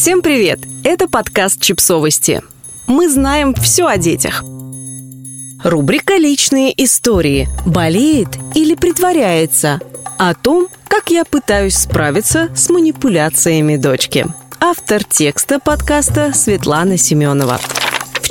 Всем привет! Это подкаст «Чипсовости». Мы знаем все о детях. Рубрика «Личные истории» болеет или притворяется о том, как я пытаюсь справиться с манипуляциями дочки. Автор текста подкаста Светлана Семенова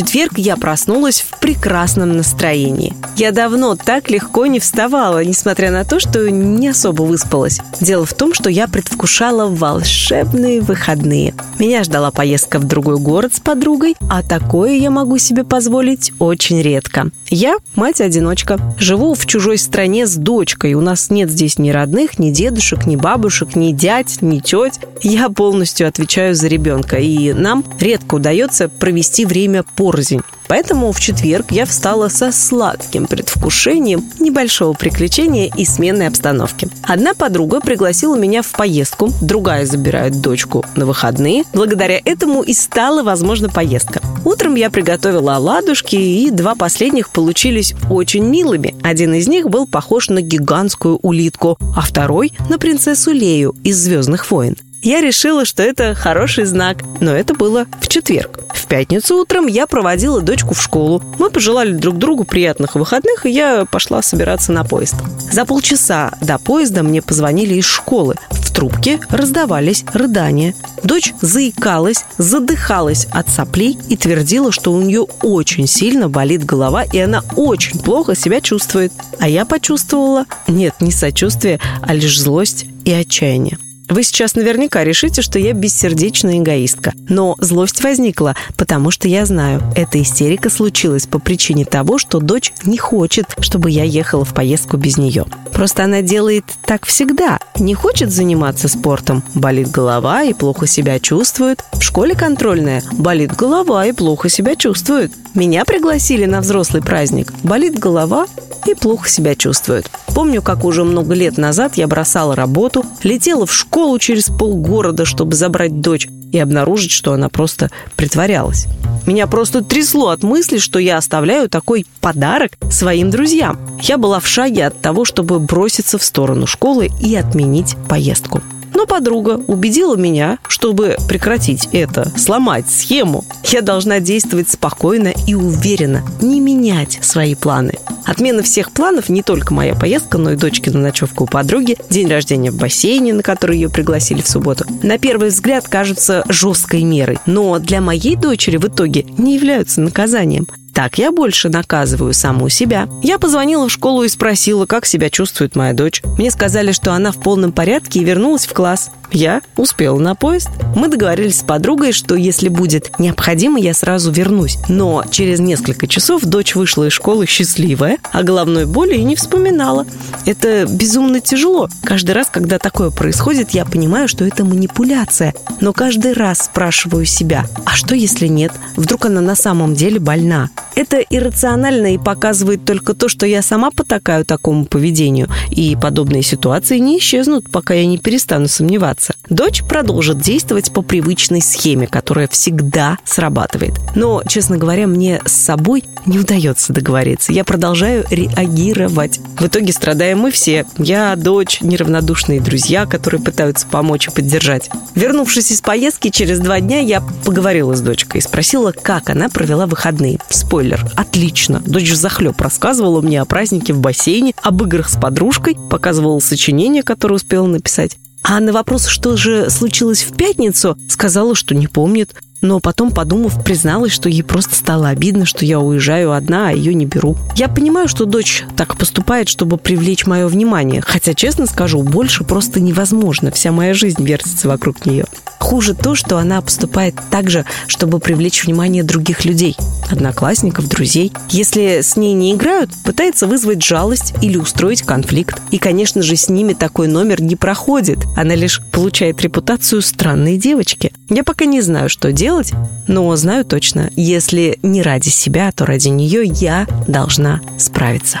четверг я проснулась в прекрасном настроении. Я давно так легко не вставала, несмотря на то, что не особо выспалась. Дело в том, что я предвкушала волшебные выходные. Меня ждала поездка в другой город с подругой, а такое я могу себе позволить очень редко. Я мать-одиночка. Живу в чужой стране с дочкой. У нас нет здесь ни родных, ни дедушек, ни бабушек, ни дядь, ни теть. Я полностью отвечаю за ребенка, и нам редко удается провести время порознь. Поэтому в четверг я встала со сладким предвкушением небольшого приключения и сменной обстановки. Одна подруга пригласила меня в поездку, другая забирает дочку на выходные. Благодаря этому и стала возможна поездка. Утром я приготовила оладушки, и два последних получились очень милыми. Один из них был похож на гигантскую улитку, а второй – на принцессу Лею из «Звездных войн». Я решила, что это хороший знак, но это было в четверг. В пятницу утром я проводила дочку в школу. Мы пожелали друг другу приятных выходных, и я пошла собираться на поезд. За полчаса до поезда мне позвонили из школы. В трубке раздавались рыдания. Дочь заикалась, задыхалась от соплей и твердила, что у нее очень сильно болит голова, и она очень плохо себя чувствует. А я почувствовала, нет, не сочувствие, а лишь злость и отчаяние. Вы сейчас наверняка решите, что я бессердечная эгоистка. Но злость возникла, потому что я знаю, эта истерика случилась по причине того, что дочь не хочет, чтобы я ехала в поездку без нее. Просто она делает так всегда. Не хочет заниматься спортом, болит голова и плохо себя чувствует. В школе контрольная болит голова и плохо себя чувствует. Меня пригласили на взрослый праздник. Болит голова и плохо себя чувствует. Помню, как уже много лет назад я бросала работу, летела в школу через полгорода, чтобы забрать дочь и обнаружить, что она просто притворялась. Меня просто трясло от мысли, что я оставляю такой подарок своим друзьям. Я была в шаге от того, чтобы броситься в сторону школы и отменить поездку. Но подруга убедила меня, чтобы прекратить это, сломать схему, я должна действовать спокойно и уверенно, не менять свои планы. Отмена всех планов не только моя поездка, но и дочки на ночевку у подруги, день рождения в бассейне, на который ее пригласили в субботу. На первый взгляд кажется жесткой мерой, но для моей дочери в итоге не являются наказанием. Так я больше наказываю саму себя. Я позвонила в школу и спросила, как себя чувствует моя дочь. Мне сказали, что она в полном порядке и вернулась в класс. Я успела на поезд. Мы договорились с подругой, что если будет необходимо, я сразу вернусь. Но через несколько часов дочь вышла из школы счастливая, а головной боли и не вспоминала. Это безумно тяжело. Каждый раз, когда такое происходит, я понимаю, что это манипуляция. Но каждый раз спрашиваю себя, а что если нет? Вдруг она на самом деле больна? Это иррационально и показывает только то, что я сама потакаю такому поведению, и подобные ситуации не исчезнут, пока я не перестану сомневаться. Дочь продолжит действовать по привычной схеме, которая всегда срабатывает. Но, честно говоря, мне с собой не удается договориться. Я продолжаю реагировать. В итоге страдаем мы все. Я, дочь, неравнодушные друзья, которые пытаются помочь и поддержать. Вернувшись из поездки, через два дня я поговорила с дочкой и спросила, как она провела выходные. Спорь спойлер, отлично. Дочь захлеб рассказывала мне о празднике в бассейне, об играх с подружкой, показывала сочинение, которое успела написать. А на вопрос, что же случилось в пятницу, сказала, что не помнит. Но потом, подумав, призналась, что ей просто стало обидно, что я уезжаю одна, а ее не беру. Я понимаю, что дочь так поступает, чтобы привлечь мое внимание. Хотя, честно скажу, больше просто невозможно. Вся моя жизнь вертится вокруг нее. Хуже то, что она поступает так же, чтобы привлечь внимание других людей, одноклассников, друзей. Если с ней не играют, пытается вызвать жалость или устроить конфликт. И, конечно же, с ними такой номер не проходит. Она лишь получает репутацию странной девочки. Я пока не знаю, что делать, но знаю точно, если не ради себя, то ради нее я должна справиться.